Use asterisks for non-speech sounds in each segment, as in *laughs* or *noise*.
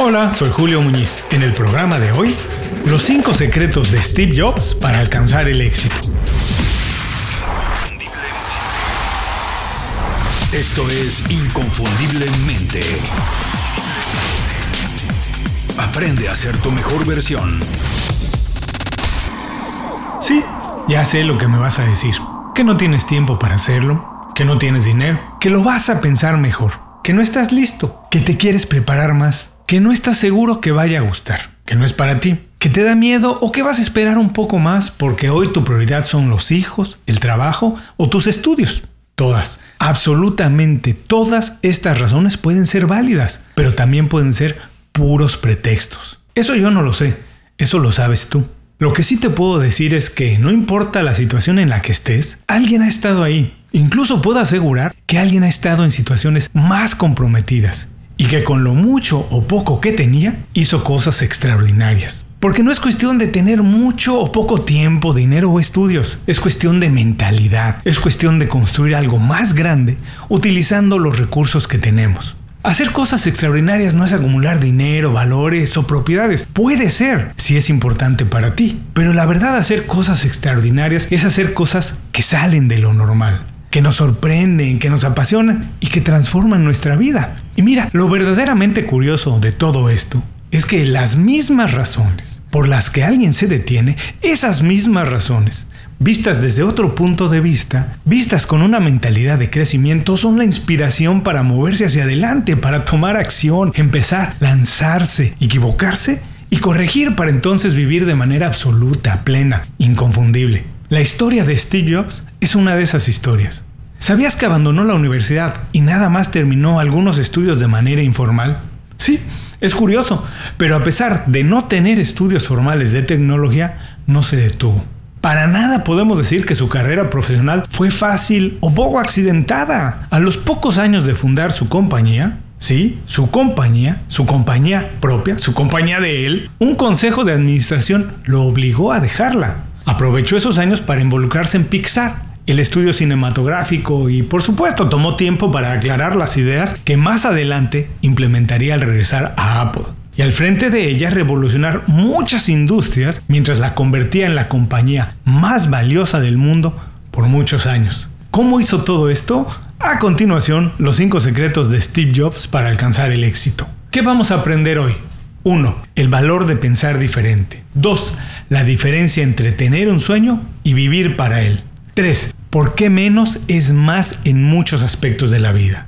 Hola, soy Julio Muñiz. En el programa de hoy, los 5 secretos de Steve Jobs para alcanzar el éxito. Esto es Inconfundiblemente. Aprende a ser tu mejor versión. Sí, ya sé lo que me vas a decir. Que no tienes tiempo para hacerlo, que no tienes dinero, que lo vas a pensar mejor, que no estás listo, que te quieres preparar más, que no estás seguro que vaya a gustar, que no es para ti, que te da miedo o que vas a esperar un poco más porque hoy tu prioridad son los hijos, el trabajo o tus estudios. Todas, absolutamente todas estas razones pueden ser válidas, pero también pueden ser puros pretextos. Eso yo no lo sé, eso lo sabes tú. Lo que sí te puedo decir es que no importa la situación en la que estés, alguien ha estado ahí. Incluso puedo asegurar que alguien ha estado en situaciones más comprometidas y que con lo mucho o poco que tenía hizo cosas extraordinarias. Porque no es cuestión de tener mucho o poco tiempo, dinero o estudios. Es cuestión de mentalidad. Es cuestión de construir algo más grande utilizando los recursos que tenemos. Hacer cosas extraordinarias no es acumular dinero, valores o propiedades. Puede ser, si es importante para ti. Pero la verdad hacer cosas extraordinarias es hacer cosas que salen de lo normal, que nos sorprenden, que nos apasionan y que transforman nuestra vida. Y mira, lo verdaderamente curioso de todo esto es que las mismas razones por las que alguien se detiene, esas mismas razones vistas desde otro punto de vista, vistas con una mentalidad de crecimiento, son la inspiración para moverse hacia adelante, para tomar acción, empezar, lanzarse, equivocarse y corregir para entonces vivir de manera absoluta, plena, inconfundible. La historia de Steve Jobs es una de esas historias. ¿Sabías que abandonó la universidad y nada más terminó algunos estudios de manera informal? Sí, es curioso, pero a pesar de no tener estudios formales de tecnología, no se detuvo. Para nada podemos decir que su carrera profesional fue fácil o poco accidentada. A los pocos años de fundar su compañía, sí, su compañía, su compañía propia, su compañía de él, un consejo de administración lo obligó a dejarla. Aprovechó esos años para involucrarse en Pixar, el estudio cinematográfico y por supuesto tomó tiempo para aclarar las ideas que más adelante implementaría al regresar a Apple y al frente de ella revolucionar muchas industrias mientras la convertía en la compañía más valiosa del mundo por muchos años. ¿Cómo hizo todo esto? A continuación, los 5 secretos de Steve Jobs para alcanzar el éxito. ¿Qué vamos a aprender hoy? 1. El valor de pensar diferente. 2. La diferencia entre tener un sueño y vivir para él. 3. ¿Por qué menos es más en muchos aspectos de la vida?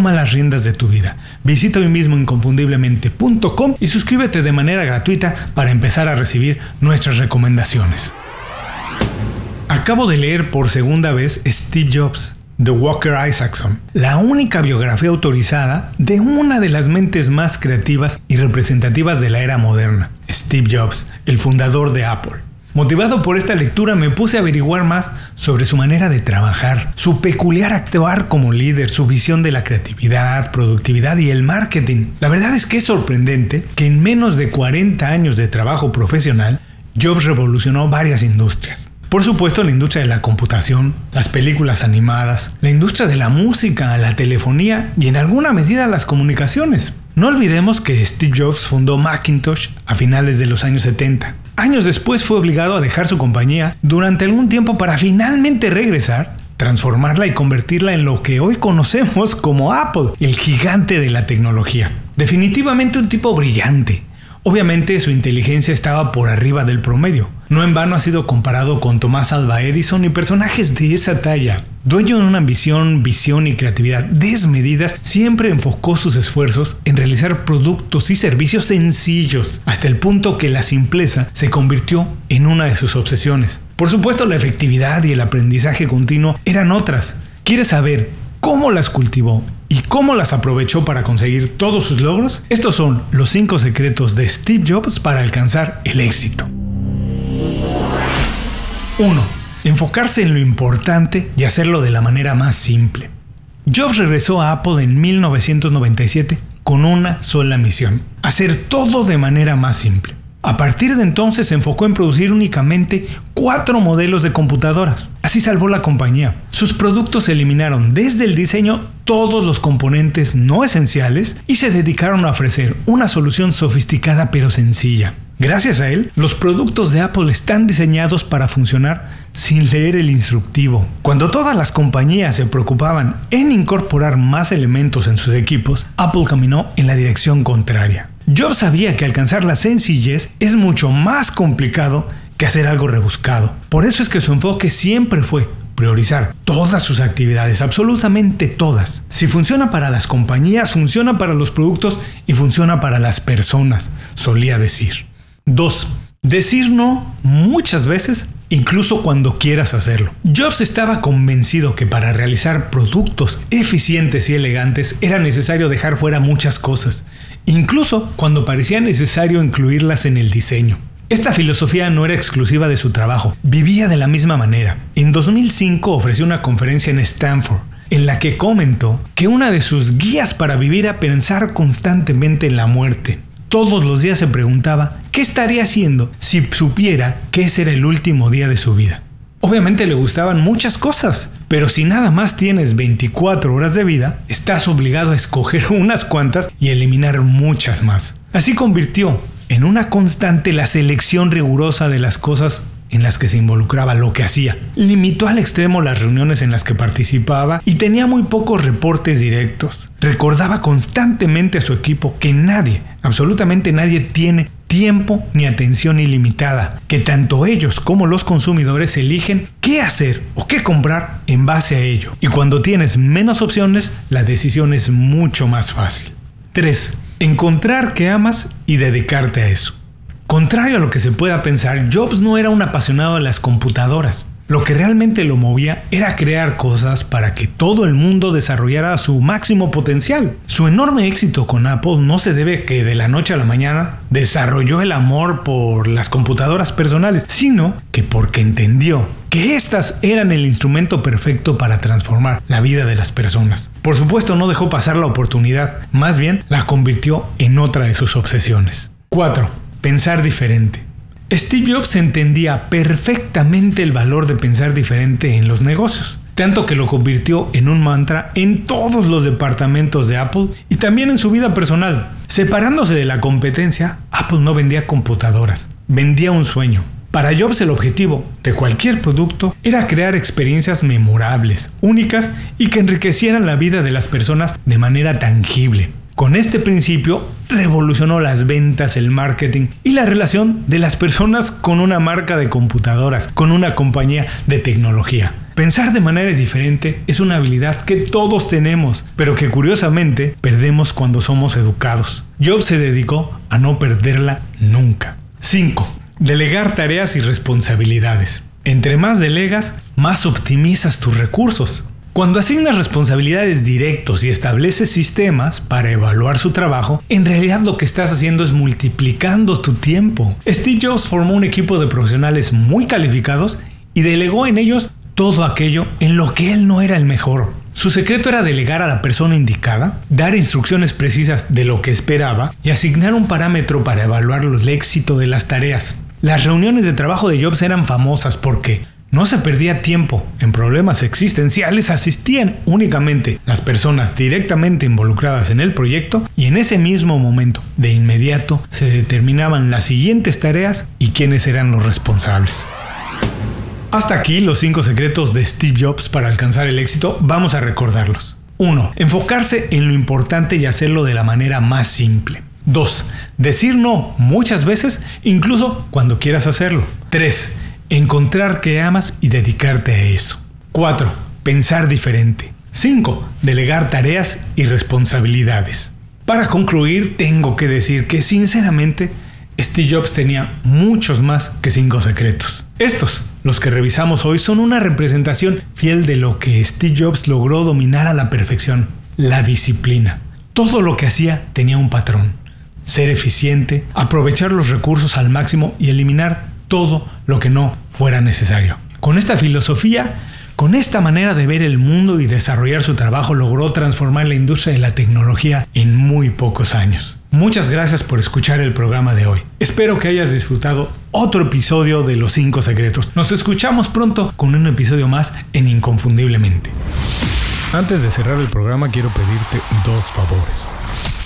toma las riendas de tu vida. Visita hoy mismo inconfundiblemente.com y suscríbete de manera gratuita para empezar a recibir nuestras recomendaciones. Acabo de leer por segunda vez Steve Jobs de Walker Isaacson, la única biografía autorizada de una de las mentes más creativas y representativas de la era moderna, Steve Jobs, el fundador de Apple. Motivado por esta lectura me puse a averiguar más sobre su manera de trabajar, su peculiar actuar como líder, su visión de la creatividad, productividad y el marketing. La verdad es que es sorprendente que en menos de 40 años de trabajo profesional, Jobs revolucionó varias industrias. Por supuesto, la industria de la computación, las películas animadas, la industria de la música, la telefonía y en alguna medida las comunicaciones. No olvidemos que Steve Jobs fundó Macintosh a finales de los años 70. Años después fue obligado a dejar su compañía durante algún tiempo para finalmente regresar, transformarla y convertirla en lo que hoy conocemos como Apple, el gigante de la tecnología. Definitivamente un tipo brillante, Obviamente su inteligencia estaba por arriba del promedio. No en vano ha sido comparado con Tomás Alba Edison y personajes de esa talla. Dueño de una ambición, visión y creatividad desmedidas, siempre enfocó sus esfuerzos en realizar productos y servicios sencillos, hasta el punto que la simpleza se convirtió en una de sus obsesiones. Por supuesto, la efectividad y el aprendizaje continuo eran otras. ¿Quieres saber cómo las cultivó y cómo las aprovechó para conseguir todos sus logros, estos son los 5 secretos de Steve Jobs para alcanzar el éxito. 1. Enfocarse en lo importante y hacerlo de la manera más simple. Jobs regresó a Apple en 1997 con una sola misión, hacer todo de manera más simple. A partir de entonces se enfocó en producir únicamente cuatro modelos de computadoras. Así salvó la compañía. Sus productos eliminaron desde el diseño todos los componentes no esenciales y se dedicaron a ofrecer una solución sofisticada pero sencilla. Gracias a él, los productos de Apple están diseñados para funcionar sin leer el instructivo. Cuando todas las compañías se preocupaban en incorporar más elementos en sus equipos, Apple caminó en la dirección contraria. Jobs sabía que alcanzar la sencillez es mucho más complicado que hacer algo rebuscado. Por eso es que su enfoque siempre fue priorizar todas sus actividades, absolutamente todas. Si funciona para las compañías, funciona para los productos y funciona para las personas, solía decir. 2. Decir no muchas veces, incluso cuando quieras hacerlo. Jobs estaba convencido que para realizar productos eficientes y elegantes era necesario dejar fuera muchas cosas, incluso cuando parecía necesario incluirlas en el diseño. Esta filosofía no era exclusiva de su trabajo, vivía de la misma manera. En 2005 ofreció una conferencia en Stanford en la que comentó que una de sus guías para vivir era pensar constantemente en la muerte. Todos los días se preguntaba qué estaría haciendo si supiera que ese era el último día de su vida. Obviamente le gustaban muchas cosas, pero si nada más tienes 24 horas de vida, estás obligado a escoger *laughs* unas cuantas y eliminar muchas más. Así convirtió en una constante la selección rigurosa de las cosas en las que se involucraba, lo que hacía. Limitó al extremo las reuniones en las que participaba y tenía muy pocos reportes directos. Recordaba constantemente a su equipo que nadie, absolutamente nadie tiene tiempo ni atención ilimitada, que tanto ellos como los consumidores eligen qué hacer o qué comprar en base a ello. Y cuando tienes menos opciones, la decisión es mucho más fácil. 3. Encontrar qué amas y dedicarte a eso. Contrario a lo que se pueda pensar, Jobs no era un apasionado de las computadoras. Lo que realmente lo movía era crear cosas para que todo el mundo desarrollara su máximo potencial. Su enorme éxito con Apple no se debe que de la noche a la mañana desarrolló el amor por las computadoras personales, sino que porque entendió que éstas eran el instrumento perfecto para transformar la vida de las personas. Por supuesto no dejó pasar la oportunidad, más bien la convirtió en otra de sus obsesiones. 4. Pensar diferente. Steve Jobs entendía perfectamente el valor de pensar diferente en los negocios, tanto que lo convirtió en un mantra en todos los departamentos de Apple y también en su vida personal. Separándose de la competencia, Apple no vendía computadoras, vendía un sueño. Para Jobs el objetivo de cualquier producto era crear experiencias memorables, únicas y que enriquecieran la vida de las personas de manera tangible. Con este principio revolucionó las ventas, el marketing y la relación de las personas con una marca de computadoras, con una compañía de tecnología. Pensar de manera diferente es una habilidad que todos tenemos, pero que curiosamente perdemos cuando somos educados. Jobs se dedicó a no perderla nunca. 5. Delegar tareas y responsabilidades. Entre más delegas, más optimizas tus recursos. Cuando asignas responsabilidades directos y estableces sistemas para evaluar su trabajo, en realidad lo que estás haciendo es multiplicando tu tiempo. Steve Jobs formó un equipo de profesionales muy calificados y delegó en ellos todo aquello en lo que él no era el mejor. Su secreto era delegar a la persona indicada, dar instrucciones precisas de lo que esperaba y asignar un parámetro para evaluar el éxito de las tareas. Las reuniones de trabajo de Jobs eran famosas porque no se perdía tiempo en problemas existenciales, asistían únicamente las personas directamente involucradas en el proyecto y en ese mismo momento, de inmediato, se determinaban las siguientes tareas y quiénes eran los responsables. Hasta aquí los 5 secretos de Steve Jobs para alcanzar el éxito, vamos a recordarlos. 1. Enfocarse en lo importante y hacerlo de la manera más simple. 2. Decir no muchas veces, incluso cuando quieras hacerlo. 3 Encontrar que amas y dedicarte a eso. 4. Pensar diferente. 5. Delegar tareas y responsabilidades. Para concluir, tengo que decir que sinceramente Steve Jobs tenía muchos más que 5 secretos. Estos, los que revisamos hoy, son una representación fiel de lo que Steve Jobs logró dominar a la perfección. la disciplina. Todo lo que hacía tenía un patrón. Ser eficiente, aprovechar los recursos al máximo y eliminar todo lo que no fuera necesario. Con esta filosofía, con esta manera de ver el mundo y desarrollar su trabajo, logró transformar la industria de la tecnología en muy pocos años. Muchas gracias por escuchar el programa de hoy. Espero que hayas disfrutado otro episodio de Los 5 Secretos. Nos escuchamos pronto con un episodio más en Inconfundiblemente. Antes de cerrar el programa quiero pedirte dos favores.